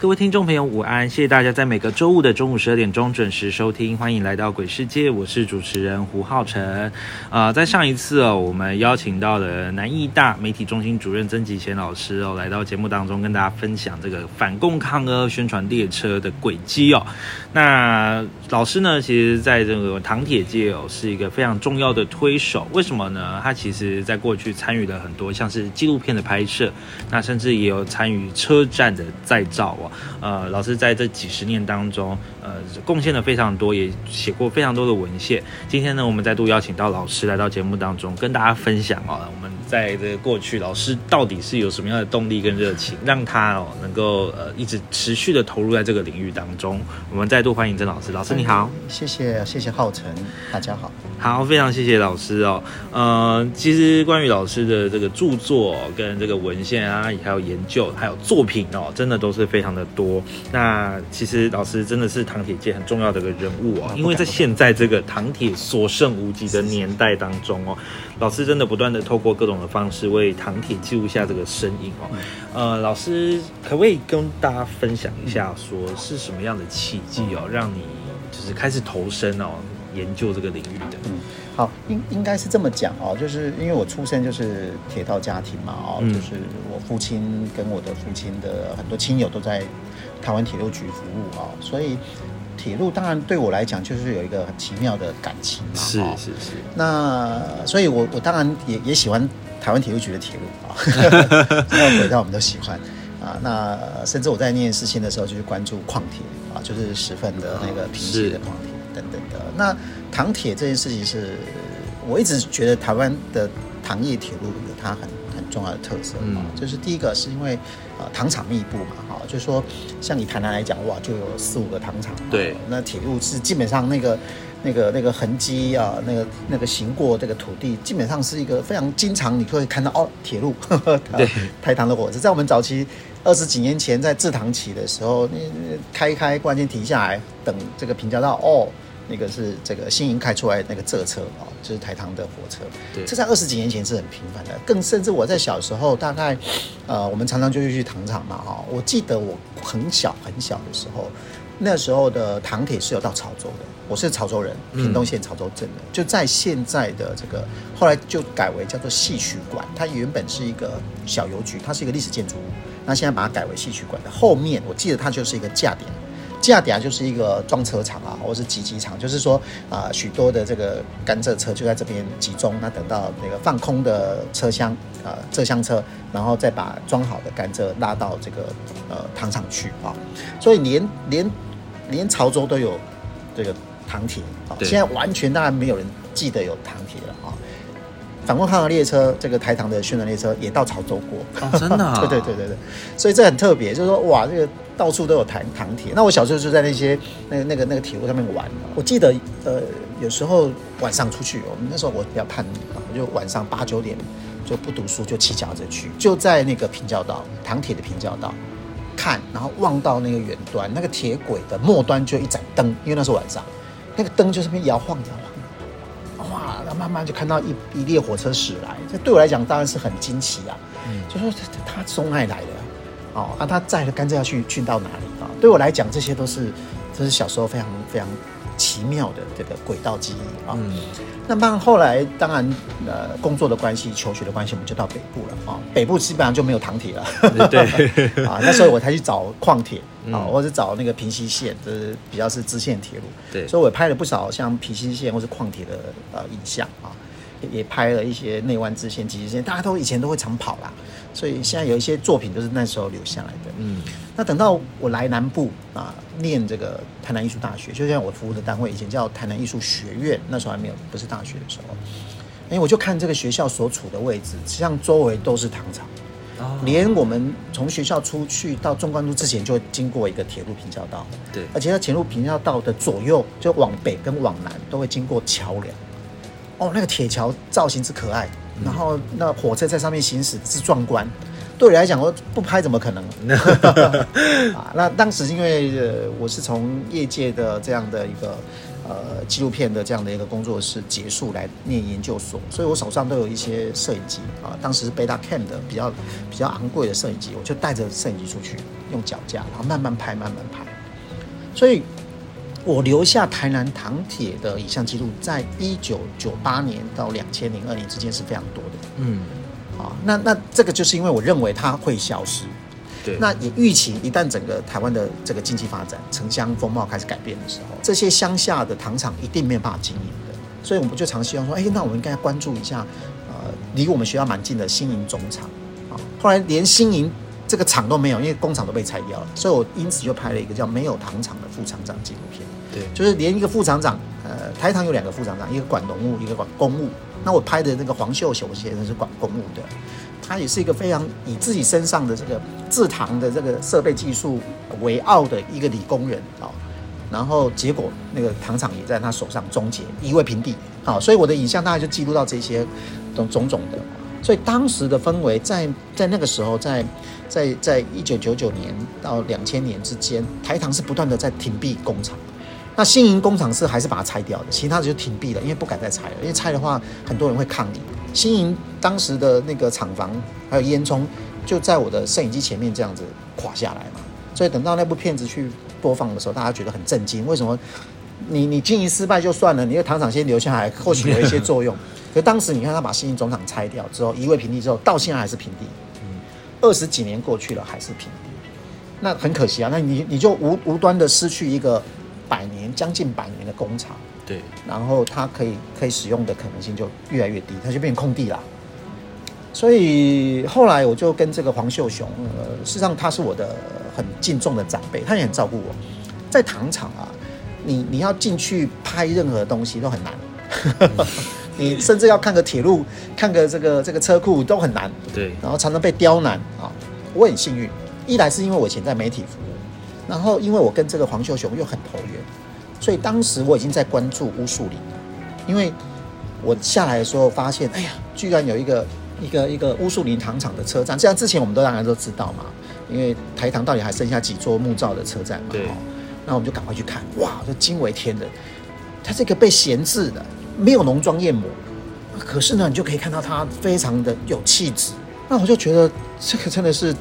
各位听众朋友，午安！谢谢大家在每个周五的中午十二点钟准时收听，欢迎来到鬼世界，我是主持人胡浩辰。呃，在上一次哦，我们邀请到了南艺大媒体中心主任曾吉贤老师哦，来到节目当中跟大家分享这个反共抗俄宣传列车的轨迹哦。那老师呢，其实在这个唐铁界哦，是一个非常重要的推手。为什么呢？他其实在过去参与了很多像是纪录片的拍摄，那甚至也有参与车站的再造哦。呃，老师在这几十年当中，呃，贡献了非常多，也写过非常多的文献。今天呢，我们再度邀请到老师来到节目当中，跟大家分享哦，我们在这个过去，老师到底是有什么样的动力跟热情，让他哦能够呃一直持续的投入在这个领域当中。我们再度欢迎曾老师，老师你好，谢谢谢谢浩辰，大家好，好，非常谢谢老师哦。呃，其实关于老师的这个著作跟这个文献啊，还有研究，还有作品哦，真的都是非常的多。那其实老师真的是唐铁界很重要的一个人物哦，因为在现在这个唐铁所剩无几的年代当中哦，老师真的不断的透过各种的方式为唐铁记录下这个身影哦。呃，老师可不可以跟大家分享一下，说是什么样的契机哦，让你就是开始投身哦研究这个领域的？嗯，好，应应该是这么讲哦，就是因为我出生就是铁道家庭嘛哦，嗯。就是我父亲跟我的父亲的很多亲友都在台湾铁路局服务哦，所以铁路当然对我来讲就是有一个很奇妙的感情嘛，是哦。是是，那所以我，我当然也也喜欢台湾铁路局的铁路啊，只要轨道我们都喜欢。啊。那甚至我在念事情的时候，就去关注矿铁啊，就是十分的那个贫瘠的矿铁等等的。那糖铁这件事情是，我一直觉得台湾的糖业铁路有它很很重要的特色。啊，嗯。就是第一个是因为啊糖厂密布嘛，哈，就是说像以台南来讲，哇，就有四五个糖厂，对。那铁路是基本上那个。那个那个痕迹啊，那个那个行过这个土地，基本上是一个非常经常你会看到哦，铁路，对，台糖的火车，在我们早期二十几年前在制糖期的时候，那那开一开，忽然间停下来等这个平交道，哦，那个是这个新营开出来那个这车哦，就是台糖的火车，对。这在二十几年前是很频繁的，更甚至我在小时候，大概呃，我们常常就会去糖厂嘛，哈、我记得我很小很小的时候，那时候的糖铁是有到潮州的，我是潮州人，屏东县潮州镇的，就在现在的这个后来就改为叫做戏曲馆，它原本是一个小邮局，它是一个历史建筑物，那现在把它改为戏曲馆的后面，我记得它就是一个架点。架点就是一个装车厂啊，或是集机场，就是说啊、许多的这个甘蔗车就在这边集中，那等到那个放空的车厢啊、蔗箱车，然后再把装好的甘蔗拉到这个呃糖厂去啊，所以连连连潮州都有这个糖铁啊，对现在完全当然没有人记得有糖铁了啊。反共抗俄列车，这个台糖的宣传列车也到潮州过，哦，真的、啊，对对对对对，所以这很特别，就是说哇，这个到处都有糖糖铁。那我小时候就在那些那个那个那个铁路上面玩。我记得呃，有时候晚上出去，我们那时候我比较叛逆啊，我就晚上八九点就不读书，就骑脚踏车去，就在那个平交道糖铁的平交道看，然后望到那个远端，那个铁轨的末端就一盏灯，因为那是晚上，那个灯就是边摇晃摇晃。慢慢就看到一一列火车驶来，这对我来讲当然是很惊奇啊。嗯就说他他从哪里来的啊？哦，啊，他载的甘蔗要去去到哪里啊？对我来讲，这些都是这是小时候非常非常奇妙的这个轨道记忆啊。嗯那慢慢后来，当然呃工作的关系、求学的关系，我们就到北部了啊。北部基本上就没有糖铁了。对，啊，那时候我才去找矿铁啊，嗯或者找那个平西线，就是比较是支线铁路。对所以我拍了不少像平西线或是矿铁的呃影像啊，也也拍了一些内湾支线、极支线，大家都以前都会常跑啦，所以现在有一些作品都是那时候留下来的。嗯那等到我来南部啊，念这个台南艺术大学，就像我服务的单位以前叫台南艺术学院，那时候还没有不是大学的时候，哎，我就看这个学校所处的位置，实际上周围都是糖厂。哦连我们从学校出去到纵贯路之前，就会经过一个铁路平交道，对而且在铁路平交道的左右，就往北跟往南都会经过桥梁。哦，那个铁桥造型之可爱，然后那火车在上面行驶之壮观。对我来讲，我不拍怎么可能？啊，那当时因为呃，我是从业界的这样的一个呃纪录片的这样的一个工作室结束来念研究所，所以我手上都有一些摄影机啊，当时是 Beta Cam 的比较比较昂贵的摄影机，我就带着摄影机出去，用脚架，然后慢慢拍，慢慢拍。所以，我留下台南糖铁的影像记录，在一九九八年到两千零二年之间是非常多的嗯啊。那那这个就是因为我认为它会消失，对，那也预期一旦整个台湾的这个经济发展、城乡风貌开始改变的时候，这些乡下的糖厂一定没有办法经营的。所以我们就常希望说，哎，那我们应该关注一下，呃，离我们学校蛮近的新营总厂啊。后来连新营这个厂都没有，因为工厂都被拆掉了，所以我因此就拍了一个叫《没有糖厂的副厂长》纪录片。对就是连一个副厂长，呃，台糖有两个副厂长，一个管农务，一个管公务。那我拍的那个黄秀雄先生是管公务的，他也是一个非常以自己身上的这个制糖的这个设备技术为傲的一个理工人啊、然后结果那个糖厂也在他手上终结，夷为平地。好、所以我的影像大概就记录到这些种种种的。所以当时的氛围在在那个时候，在在在一九九九年到两千年之间，台糖是不断的在停闭工厂。那新营工厂是还是把它拆掉的，其他的就停闭了，因为不敢再拆了，因为拆的话很多人会抗议。新营当时的那个厂房还有烟囱就在我的摄影机前面这样子垮下来嘛，所以等到那部片子去播放的时候，大家觉得很震惊，为什么？你你经营失败就算了，你的糖厂先留下来，或许有一些作用。可当时你看他把新营总厂拆掉之后，夷为平地之后，到现在还是平地。二十几年过去了，还是平地，那很可惜啊。那你你就无无端的失去一个百年将近百年的工厂，对，然后它可以可以使用的可能性就越来越低，它就变空地啦。所以后来我就跟这个黄秀雄，呃，事实上他是我的很敬重的长辈，他也很照顾我。在糖厂啊，你你要进去拍任何东西都很难，你甚至要看个铁路、看个这个这个车库都很难。对，然后常常被刁难啊。我很幸运，一来是因为我以前在媒体服务，然后因为我跟这个黄秀雄又很投缘，所以当时我已经在关注乌树林了。因为我下来的时候发现，哎呀，居然有一个一个一个乌树林糖厂的车站，这样之前我们都大家都知道嘛，因为台糖到底还剩下几座木造的车站嘛，对哦那我们就赶快去看，哇，这惊为天人，它这个被闲置的，没有浓妆艳抹，可是呢，你就可以看到它非常的有气质。那我就觉得这个真的是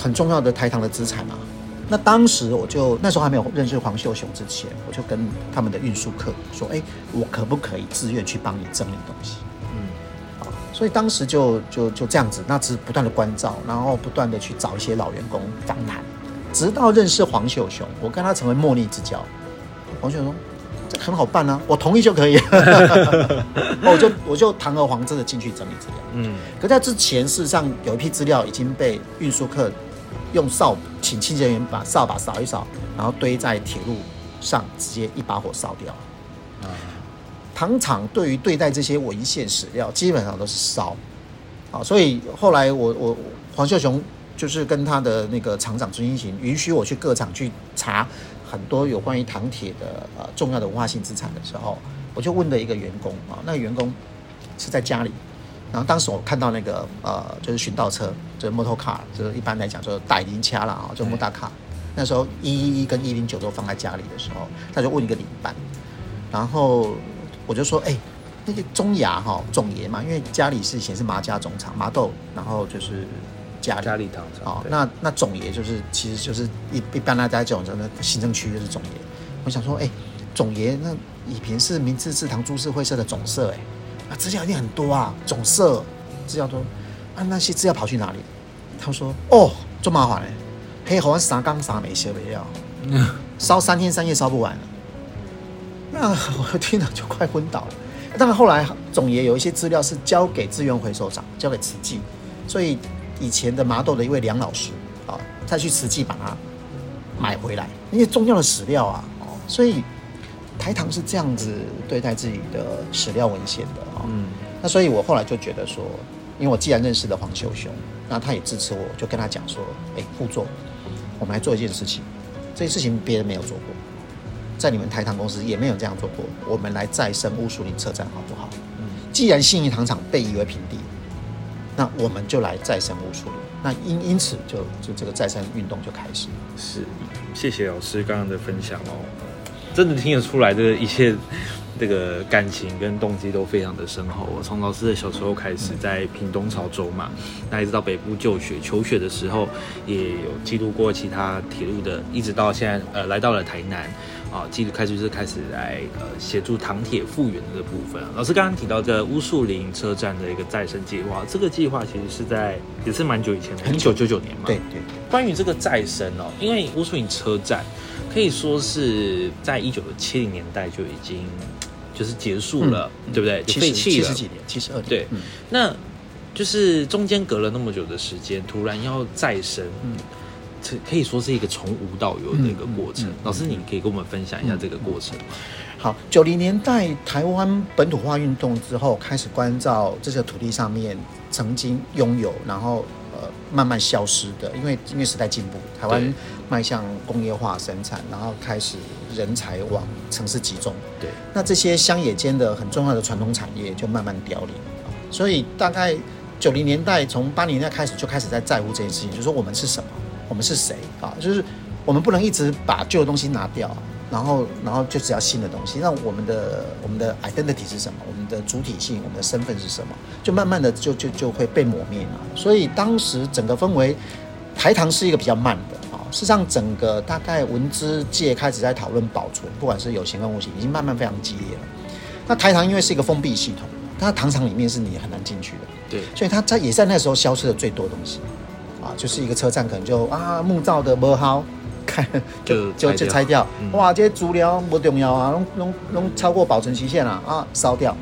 很重要的台糖的资产啊。那当时我就那时候还没有认识黄秀雄之前，我就跟他们的运输客说：“哎，我可不可以自愿去帮你整理东西？”嗯，啊，所以当时就就就这样子，那只是不断的关照，然后不断的去找一些老员工访谈，直到认识黄秀雄，我跟他成为莫逆之交。黄秀雄说：“这很好办啊，我同意就可以。”我就我就堂而皇之的进去整理资料。嗯，可在之前，事实上有一批资料已经被运输客用扫请清洁人员把扫把扫一扫，然后堆在铁路上，直接一把火烧掉。啊，糖厂对于对待这些文献史料，基本上都是烧。啊，所以后来我我黄秀雄就是跟他的那个厂长朱英行，允许我去各厂去查很多有关于糖铁的呃重要的文化性资产的时候，我就问了一个员工啊，那个员工是在家里，然后当时我看到那个呃就是巡道车，就是 motor car，就是一般来讲就是带零掐了啊，就 motor car。那时候一一一跟一零九都放在家里的时候，他就问一个领班，然后我就说，哎、那个中牙哈总爷嘛，因为家里是以前是麻家总厂麻豆，然后就是家里家里糖厂哦，那那总爷就是其实就是一一般大家这种真的行政区就是总爷，我想说，哎、总爷那以平是明治制糖株式会社的总社、哎，啊，资料一定很多啊，总社资料多，啊，那些资料跑去哪里？他说，哦，这麻烦嘞，黑好像三缸啥没写没要，烧三天三夜烧不完了。那我听了就快昏倒了。当然后来总爷有一些资料是交给资源回收厂，交给慈济，所以以前的麻豆的一位梁老师啊，再去慈济把它买回来，因为重要的史料啊，哦，所以台糖是这样子对待自己的史料文献的啊、哦。嗯那所以我后来就觉得说，因为我既然认识了黄秀雄，那他也支持我，就跟他讲说，哎，副座，我们来做一件事情，这件事情别人没有做过，在你们台糖公司也没有这样做过，我们来再生乌树林车站好不好？嗯既然信义糖厂被夷为平地，那我们就来再生乌树林。那因因此就就这个再生运动就开始了。是，谢谢老师刚刚的分享哦，真的听得出来，这一切这个感情跟动机都非常的深厚。我从老师的小时候开始在屏东潮州嘛，那一直到北部就学求学的时候，也有记录过其他铁路的，一直到现在呃来到了台南。啊，记录开始就是开始来呃协助糖铁复原的这部分。老师刚刚提到这乌树林车站的一个再生计划，这个计划其实是在也是蛮久以前的，一九九九年嘛。对对关于这个再生哦，因为乌树林车站可以说是在一九七零年代就已经就是结束了，对不对？就七十废弃了。七十几年，七十二年。对嗯那就是中间隔了那么久的时间，突然要再生，嗯这可以说是一个从无到有的一个过程。老师，你可以跟我们分享一下这个过程吗？好，九零年代台湾本土化运动之后，开始关照这些土地上面曾经拥有，然后呃慢慢消失的，因为因为时代进步，台湾对迈向工业化生产，然后开始人才往城市集中，对，那这些乡野间的很重要的传统产业就慢慢凋零啊所以大概九零年代从八零年代开始就开始在在乎这件事情，就是说我们是什么，我们是谁啊？就是我们不能一直把旧的东西拿掉，然后然后就只要新的东西。那我们的我们的 identity 是什么？我们的主体性，我们的身份是什么？就慢慢的就就就会被磨灭嘛。所以当时整个氛围，台糖是一个比较慢的啊。事实上，整个大概文资界开始在讨论保存，不管是有形跟无形，已经慢慢非常激烈了。那台糖因为是一个封闭系统，它糖厂里面是你很难进去的。对，所以它在也在那时候消失的最多东西，啊，就是一个车站可能就啊木造的不好，看就就就拆掉。哇，这些足疗不重要啊，弄弄弄超过保存期限了啊，烧掉，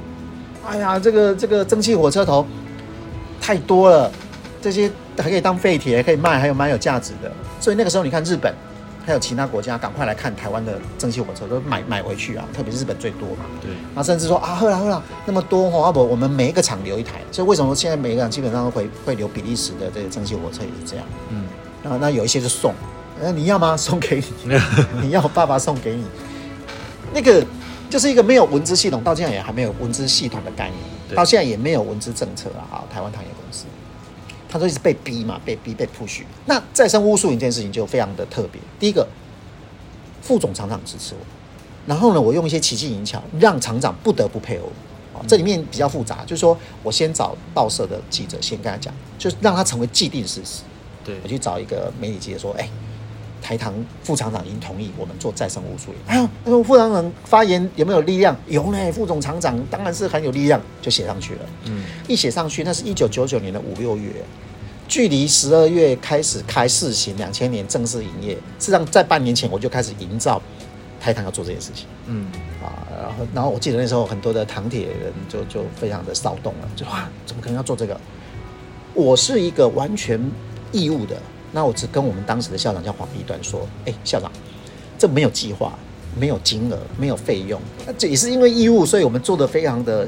哎呀，这个这个蒸汽火车头太多了，这些还可以当废铁，还可以卖，还有蛮有价值的，所以那个时候你看日本。还有其他国家赶快来看台湾的蒸汽火车，都买买回去啊！特别是日本最多嘛，对，那甚至说啊，喝了喝了，那么多哈，啊不，我们每一个厂留一台，所以为什么现在每一个厂基本上都会会留比利时的这个蒸汽火车也是这样。嗯，啊，那有一些就送，那，你要吗？送给你，你要爸爸送给你。那个就是一个没有文字系统，到现在也还没有文字系统的概念，到现在也没有文字政策啊。啊，台湾糖业公司，他说一直被逼嘛，被逼被 push。那再生乌树林这件事情就非常的特别。第一个，副总厂长支持我，然后呢，我用一些奇技淫巧，让厂长不得不配合我。啊，这里面比较复杂，就是说我先找报社的记者，先跟他讲，就是让他成为既定事实。对我，去找一个媒体记者说，哎、台糖副厂长已经同意我们做再生无数林。哎呦，那个副厂长发言有没有力量？有呢，副总厂长当然是很有力量，就写上去了。嗯，一写上去，那是一九九九年的五六月，距离十二月开始开试行，两千年正式营业。事实上，在半年前我就开始营造台糖要做这件事情。嗯，啊，然后然后我记得那时候很多的糖铁人就就非常的骚动了，就哇，怎么可能要做这个？我是一个完全义务的，那我只跟我们当时的校长叫黄碧端说，哎，校长，这没有计划，没有金额，没有费用，那这也是因为义务，所以我们做的非常的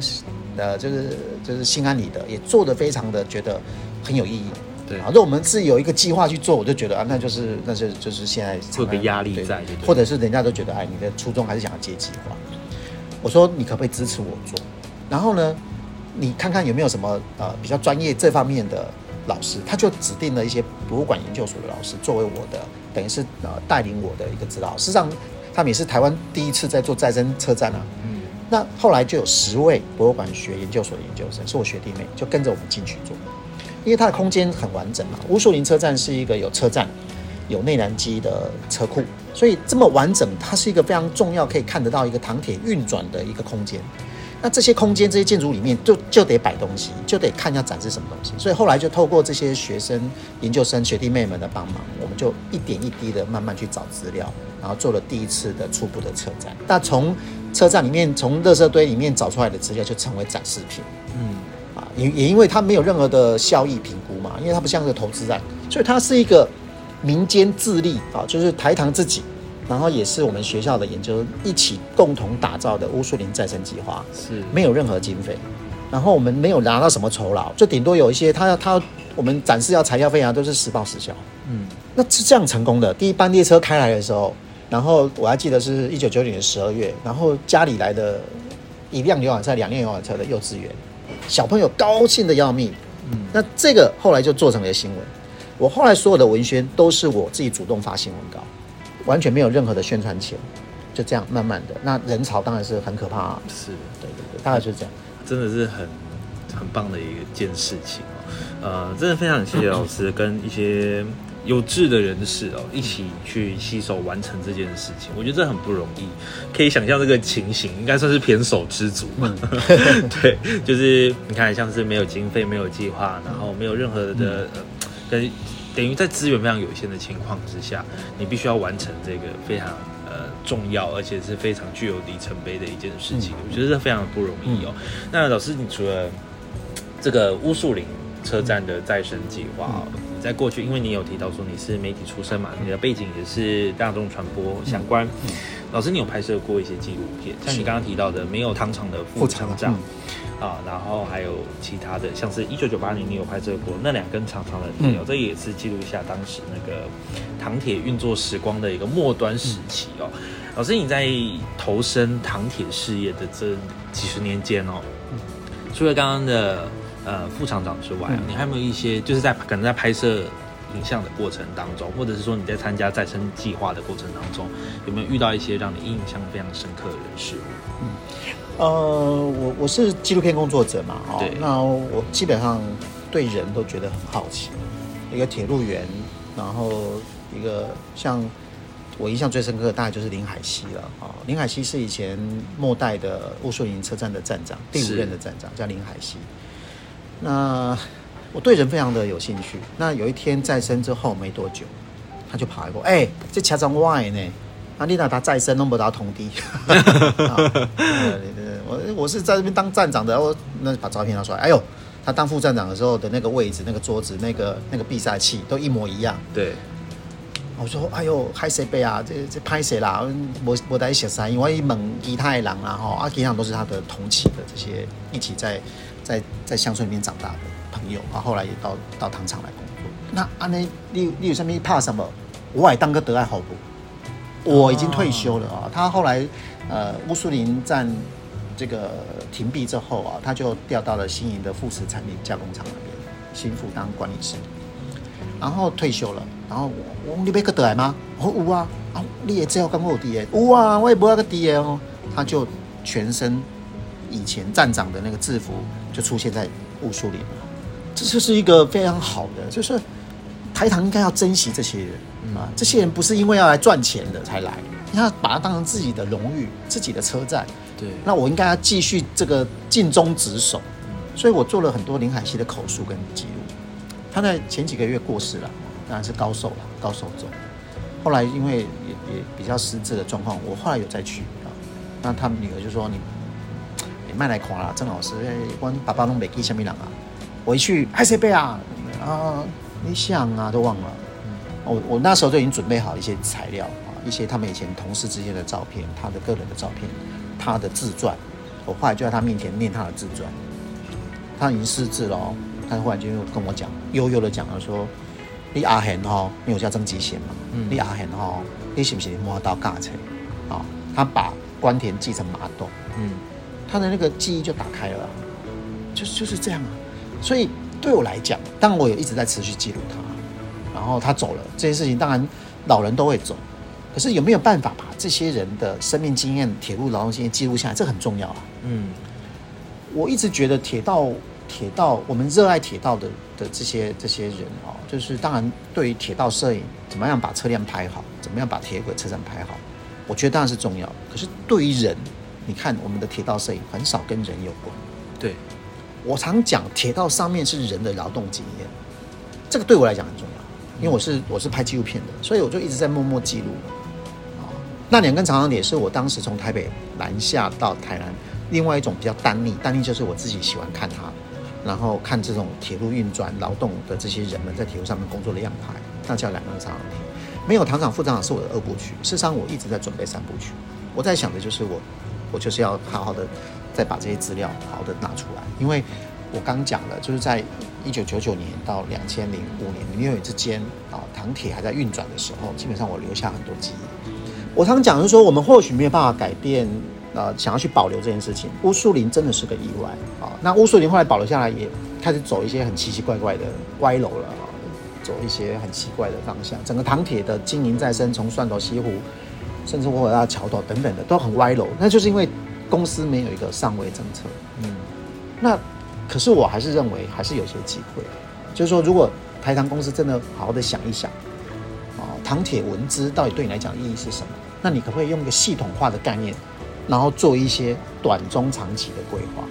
呃，就是就是心安理得，也做的非常的觉得很有意义。对啊，如果我们是有一个计划去做，我就觉得啊，那就是那就就是现在会有个压力在或者是人家都觉得，哎，你的初衷还是想要接计划。我说你可不可以支持我做？然后呢，你看看有没有什么呃比较专业这方面的老师，他就指定了一些博物馆研究所的老师作为我的等于是呃带领我的一个指导。事实上，他们也是台湾第一次在做再生车站啊。嗯，那后来就有十位博物馆学研究所的研究生，是我学弟妹，就跟着我们进去做，因为它的空间很完整嘛。乌树林车站是一个有车站，有内燃机的车库，所以这么完整，它是一个非常重要，可以看得到一个糖铁运转的一个空间。那这些空间、这些建筑里面，就就得摆东西，就得看要展示什么东西。所以后来就透过这些学生、研究生、学弟妹们的帮忙，我们就一点一滴的慢慢去找资料，然后做了第一次的初步的车站。那从车站里面，从垃圾堆里面找出来的资料，就成为展示品。嗯，啊，也也因为它没有任何的效益评估嘛，因为它不像个投资案，所以它是一个民间自立啊，就是台糖自己，然后也是我们学校的研究一起共同打造的乌树林再生计划，是没有任何经费，然后我们没有拿到什么酬劳，就顶多有一些他要他我们展示要材料费啊，都是实报实销。嗯，那是这样成功的。第一班列车开来的时候，然后我还记得是一九九九年十二月，然后家里来的一辆游览车、两辆游览车的幼稚园，小朋友高兴的要命。嗯那这个后来就做成了新闻。我后来所有的文宣都是我自己主动发新闻稿，完全没有任何的宣传钱，就这样慢慢的。那人潮当然是很可怕、啊，是，对对对，大概就是这样。真的是很很棒的一件事情哦。呃，真的非常谢谢老师跟一些有志的人士哦，一起去携手完成这件事情。我觉得这很不容易，可以想象这个情形，应该算是偏手知足嘛。对，就是你看，像是没有经费、没有计划，然后没有任何的呃，跟等于在资源非常有限的情况之下，你必须要完成这个非常呃重要，而且是非常具有里程碑的一件事情。我觉得这非常的不容易哦。那老师，你除了这个乌树林车站的再生计划哦，你在过去，因为你有提到说你是媒体出身嘛，你的背景也是大众传播相关。老师，你有拍摄过一些纪录片，像你刚刚提到的没有糖厂的副厂长啊，然后还有其他的，像是一九九八年你有拍摄过那两根长长的铁哦，这也是记录一下当时那个糖铁运作时光的一个末端时期哦。老师，你在投身糖铁事业的这几十年间哦，除了刚刚的呃副厂长之外、啊，你还有没有一些就是在可能在拍摄影像的过程当中，或者是说你在参加再生计划的过程当中，有没有遇到一些让你印象非常深刻的人事物？嗯呃，我我是纪录片工作者嘛，哦，那我基本上对人都觉得很好奇。一个铁路员，然后一个像我印象最深刻的大概就是林海西了啊、哦。林海西是以前末代的乌树林车站的站长，第五任的站长叫林海西。那我对人非常的有兴趣。那有一天再生之后没多久，他就跑来过，哎、这车站我的呢。啊，你哪他再生弄不到同地，我我是在这边当站长的，我那把照片拿出来，哎呦，他当副站长的时候的那个位置、那个桌子、那个那个比赛器都一模一样。对，我说，哎呦，嗨谁背啊？这这拍谁啦？我我在写啥？因为猛吉他的人啦哈，啊，吉他都是他的同期的这些一起在在在乡村里面长大的朋友，啊，后来也到到糖厂来工作。那安尼，你你有什么怕什么？我也当个德爱候补。我已经退休了啊。他后来呃乌苏林站这个停闭之后啊，他就调到了新营的副食产品加工厂那边，新副当管理师。然后退休了，然后我我说你要去倒来吗？我说有啊，啊你也知道跟我有 D 的，有啊，我也不要个 D 的哦。他就全身以前站长的那个制服就出现在乌苏林了，这就是一个非常好的，就是台糖应该要珍惜这些人。啊，这些人不是因为要来赚钱的才来，你要把它当成自己的荣誉、自己的车站。对，那我应该要继续这个尽忠职守，所以我做了很多林海西的口述跟记录。他在前几个月过世了，当然是高寿了，高寿走。后来因为也也比较失智的状况，我后来有再去啊。那他们女儿就说：“你你卖来看啦，郑老师，哎我爸爸弄没记下面人啊。”我一去，嗨谁背啊？啊，你想啊，都忘了。我我那时候就已经准备好一些材料啊，一些他们以前同事之间的照片，他的个人的照片，他的自传。我后来就在他面前念他的自传，他已经失智了、哦，他忽然间又跟我讲，悠悠的讲了说：“你阿贤哦，因为我叫曾吉贤嘛，嗯你阿贤哦，你是不是摸到尬车？啊、他把关田记成马豆，嗯，他的那个记忆就打开了啊，就是就是这样啊。所以对我来讲，当然我也一直在持续记录他。然后他走了，这些事情当然老人都会走，可是有没有办法把这些人的生命经验、铁路劳动经验记录下来，这很重要啊。嗯，我一直觉得铁道铁道，我们热爱铁道的的这些这些人哦，就是当然对于铁道摄影，怎么样把车辆拍好，怎么样把铁轨车站拍好，我觉得当然是重要。可是对于人，你看我们的铁道摄影很少跟人有关。对，我常讲铁道上面是人的劳动经验，这个对我来讲很重要，因为我是我是拍纪录片的，所以我就一直在默默记录。啊，那两根长长铁是我当时从台北南下到台南，另外一种比较单逆，单逆就是我自己喜欢看它。然后看这种铁路运转劳动的这些人们在铁路上面工作的样态，那叫两根长长铁。没有堂长副厂长是我的二部曲，事实上我一直在准备三部曲。我在想的就是我，我就是要好好的再把这些资料好的拿出来，因为我刚讲了，就是在一九九九年到两千零五年六年之间啊，糖铁还在运转的时候，基本上我留下很多记忆。我常讲就是说，我们或许没有办法改变。呃，想要去保留这件事情，乌树林真的是个意外啊。那乌树林后来保留下来，也开始走一些很奇奇怪怪的歪楼了啊，走一些很奇怪的方向。整个糖铁的经营再生，从蒜头西湖，甚至我到桥头等等的，都很歪楼。那就是因为公司没有一个上位政策。嗯，那可是我还是认为还是有些机会，就是说，如果台糖公司真的好好的想一想，啊，糖铁文资到底对你来讲意义是什么？那你可不可以用一个系统化的概念？然后做一些短中长期的规划。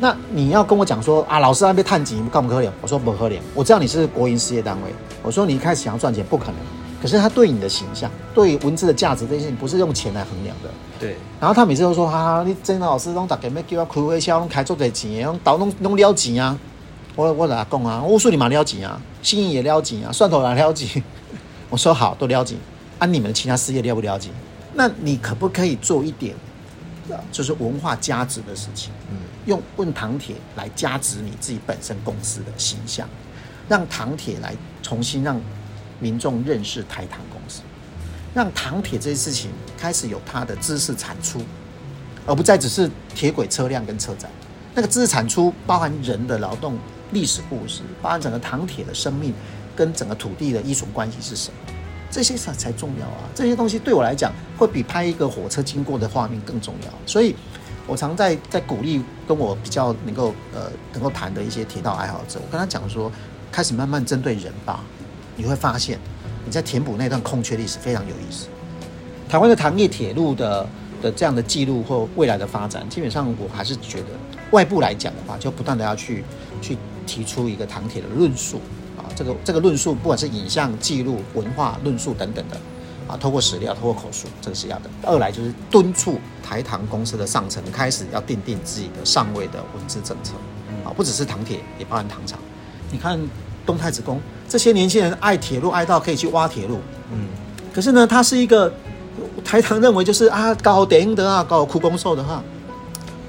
那你要跟我讲说啊，老师那边探级干不可怜？我说不可怜。我知道你是国营事业单位，我说你一开始想要赚钱不可能。可是他对你的形象、对文字的价值这些，不是用钱来衡量的。对。然后他每次都说哈，你真的老师弄大概没叫我开会笑，弄开做的钱，用倒弄弄了钱啊。我我哪讲啊？我说你嘛了钱啊，心意也了钱啊，蒜头也了钱。我说好，都了解。按你们其他事业了不了解？那你可不可以做一点，就是文化价值的事情？嗯，用问唐铁来加值你自己本身公司的形象，让唐铁来重新让民众认识台糖公司，让糖铁这些事情开始有它的知识产出，而不再只是铁轨车辆跟车站。那个知识产出包含人的劳动、历史故事，包含整个糖铁的生命跟整个土地的依存关系是什么？这些才才重要啊！这些东西对我来讲，会比拍一个火车经过的画面更重要。所以，我常在在鼓励跟我比较能够呃能够谈的一些铁道爱好者，我跟他讲说，开始慢慢针对人吧，你会发现你在填补那段空缺历史非常有意思。台湾的糖业铁路的的这样的记录或未来的发展，基本上我还是觉得外部来讲的话，就不断的要去去提出一个糖铁的论述啊。这个这个论述，不管是影像记录、文化论述等等的，啊，透过史料、透过口述，这个是要的。二来就是敦促台糖公司的上层开始要定定自己的上位的文字政策，啊，不只是糖铁，也包含糖厂。你看东太子宫，这些年轻人爱铁路爱到可以去挖铁路，嗯，可是呢，他是一个台糖认为就是啊，搞电影的啊，搞苦工受的哈，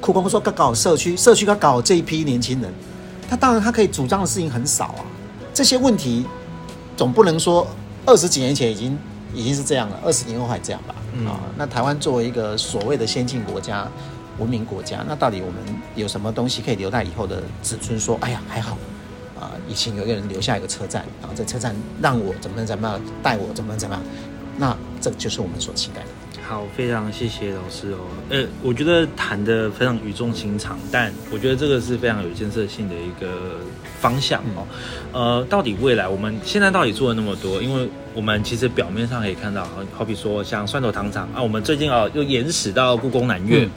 苦工受搞搞社区，社区搞搞这一批年轻人，他当然他可以主张的事情很少啊。这些问题总不能说二十几年前已经已经是这样了，二十年后还这样吧？啊，那台湾作为一个所谓的先进国家、文明国家，那到底我们有什么东西可以留待以后的子孙说？哎呀，还好啊，以前有一个人留下一个车站，然后在车站让我怎么怎么样带我怎么怎么样，那这就是我们所期待的。好，非常谢谢老师哦。呃，我觉得谈的非常语重心长，但我觉得这个是非常有建设性的一个方向哦。呃，到底未来我们现在到底做了那么多？因为我们其实表面上可以看到，好好比说像蒜头糖厂啊，我们最近啊又延驶到故宫南院。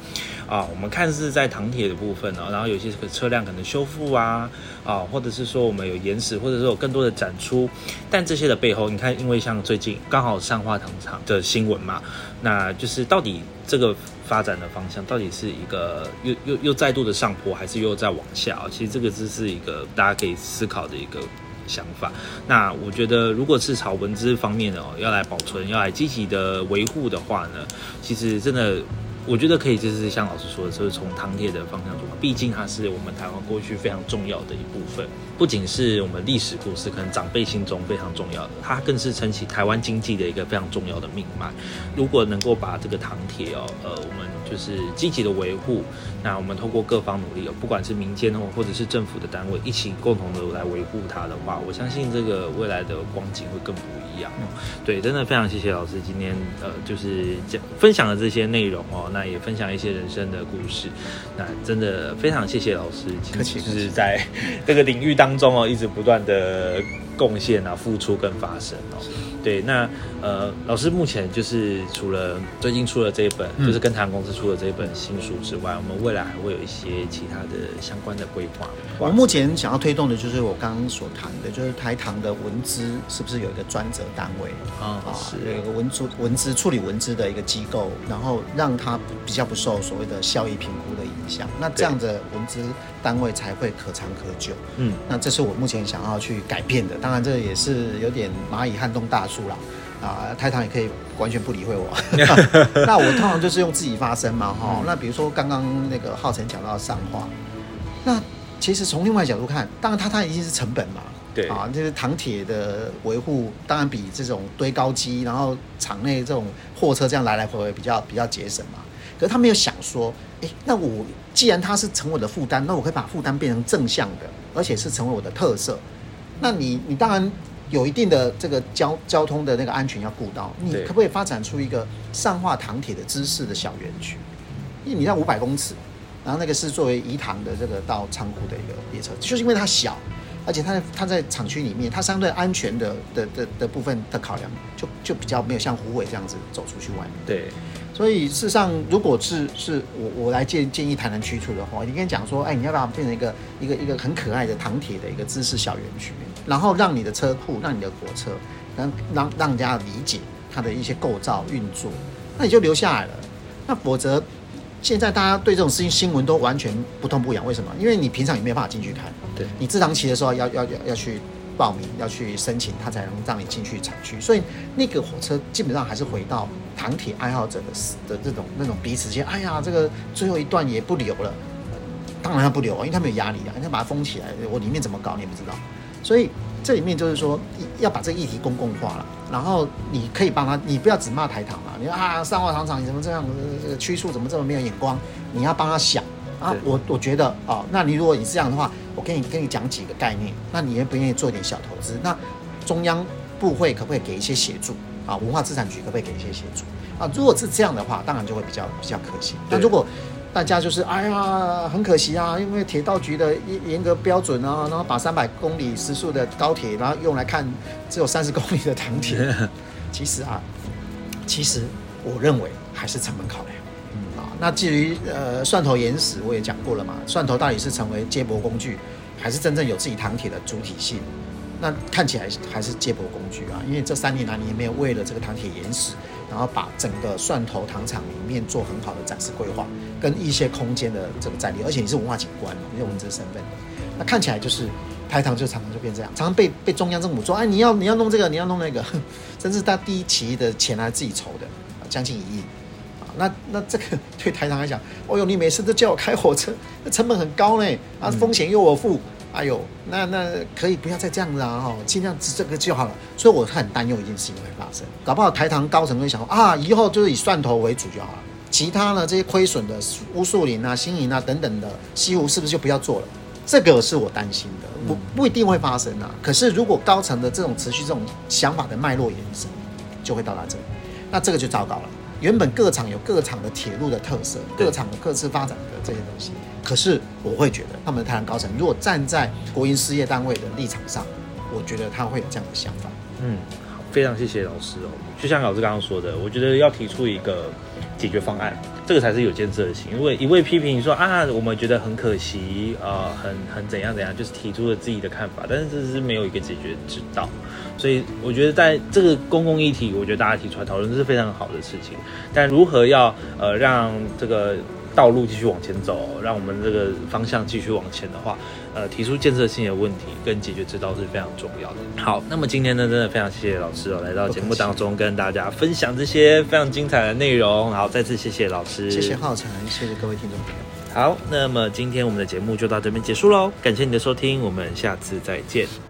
啊，我们看是在糖铁的部分呢，然后有些车辆可能修复啊，啊，或者是说我们有延时，或者说有更多的展出，但这些的背后，你看，因为像最近刚好上化糖厂的新闻嘛，那就是到底这个发展的方向，到底是一个又又又再度的上坡，还是又在往下？其实这个只是一个大家可以思考的一个想法。那我觉得，如果是朝文资方面的哦，要来保存，要来积极的维护的话呢，其实真的。我觉得可以，就是像老师说的，就是从糖铁的方向出发。毕竟它是我们台湾过去非常重要的一部分，不仅是我们历史故事，可能长辈心中非常重要的，它更是撑起台湾经济的一个非常重要的命脉。如果能够把这个糖铁哦，呃，我们就是积极的维护，那我们通过各方努力哦，不管是民间哦，或者是政府的单位，一起共同的来维护它的话，我相信这个未来的光景会更不一样。对，真的非常谢谢老师今天呃，就是讲分享的这些内容哦。那也分享一些人生的故事。那真的非常谢谢老师，其实是在 这个领域当中哦，一直不断的贡献啊、付出跟发声哦。对，那呃，老师目前就是除了最近出了这一本，嗯就是跟台湾公司出了这一本新书之外，我们未来还会有一些其他的相关的规划。我目前想要推动的就是我刚刚所谈的，就是台糖的文资是不是有一个专责单位啊啊，是有一个文资文资处理文资的一个机构，然后让它比较不受所谓的效益评估的那这样的文资单位才会可长可久。嗯，那这是我目前想要去改变的，当然这也是有点蚂蚁撼动大树啦。啊，台糖也可以完全不理会我。那我通常就是用自己发声嘛，哈、那比如说刚刚那个浩辰讲到上化，那其实从另外角度看，当然它它一定是成本嘛，对啊，就是糖铁的维护，当然比这种堆高机，然后场内这种货车这样来来回回比较比较节省嘛。可是他没有想说，诶，那我既然它是成我的负担，那我可以把负担变成正向的，而且是成为我的特色。那你你当然有一定的这个交交通的那个安全要顾到，你可不可以发展出一个上化糖铁的知识的小园区？因为你在五百公尺，然后那个是作为移糖的这个到仓库的一个列车，就是因为它小，而且它在它在厂区里面，它相对安全的的的的部分的考量，就就比较没有像虎尾这样子走出去外面。对，所以事实上，如果是是我我来建建议台南区处的话，你跟你讲说，哎，你要把它变成一个一个一个很可爱的糖铁的一个知识小园区，然后让你的车库，让你的火车，让让让人家理解它的一些构造运作，那你就留下来了。那否则，现在大家对这种事情新闻都完全不痛不痒，为什么？因为你平常也没有办法进去看，对你自堂期的时候要要要要去报名，要去申请，他才能让你进去厂区。所以那个火车基本上还是回到糖铁爱好者的的这种那种彼此间，哎呀，这个最后一段也不留了。当然他不留啊，因为他没有压力啊，你要把它封起来，我里面怎么搞你也不知道。所以这里面就是说要把这个议题公共化了，然后你可以帮他，你不要只骂台糖嘛，你说啊上化糖厂你怎么这样，这个区处怎么这么没有眼光？你要帮他想啊，我我觉得啊，那你如果你这样的话，我跟你跟你讲几个概念，那你愿不愿意做一点小投资？那中央部会可不可以给一些协助啊？文化资产局可不可以给一些协助啊？如果是这样的话，当然就会比较比较可行。那如果大家就是哎呀，很可惜啊，因为铁道局的严严格标准啊，然后把三百公里时速的高铁，然后用来看只有三十公里的糖铁，其实啊，其实我认为还是成本考量。那至于呃蒜头岩石，我也讲过了嘛，蒜头到底是成为接驳工具，还是真正有自己糖铁的主体性？那看起来还是接驳工具啊，因为这三年来你也没有为了这个糖铁岩石，然后把整个蒜头糖厂里面做很好的展示规划，跟一些空间的这个战略，而且你是文化景观嘛，你有文字身份，那看起来就是台糖就常常就变这样，常常被被中央政府说，哎，你要你要弄这个，你要弄那个，甚至他第一期的钱还自己筹的，将近一亿。啊，那那这个 对台糖来讲，哦呦，你每次都叫我开火车，那成本很高呢，啊，风险又我负，哎呦，那那可以不要再这样子啊，哈，尽量只这个就好了。所以我很担忧一件事情会发生，搞不好台糖高层会想说啊，以后就是以蒜头为主就好了，其他呢这些亏损的乌树林啊、新营啊等等的西湖是不是就不要做了？这个是我担心的，不不一定会发生啊。可是如果高层的这种持续这种想法的脉络延伸，就会到达这里，那这个就糟糕了。原本各厂有各厂的铁路的特色，各厂有各自发展的这些东西。可是我会觉得，他们的台湾高层如果站在国营事业单位的立场上，我觉得他会有这样的想法。嗯，好，非常谢谢老师哦。就像老师刚刚说的，我觉得要提出一个解决方案，这个才是有建设性。因为一味批评说啊，我们觉得很可惜，呃，很很怎样怎样，就是提出了自己的看法，但是这是没有一个解决之道。所以我觉得在这个公共议题，我觉得大家提出来讨论是非常好的事情。但如何要呃让这个道路继续往前走，让我们这个方向继续往前的话，呃，提出建设性的问题跟解决之道是非常重要的。好，那么今天呢，真的非常谢谢老师哦，来到节目当中跟大家分享这些非常精彩的内容。好，再次谢谢老师，谢谢浩辰，谢谢各位听众朋友。好，那么今天我们的节目就到这边结束喽，感谢你的收听，我们下次再见。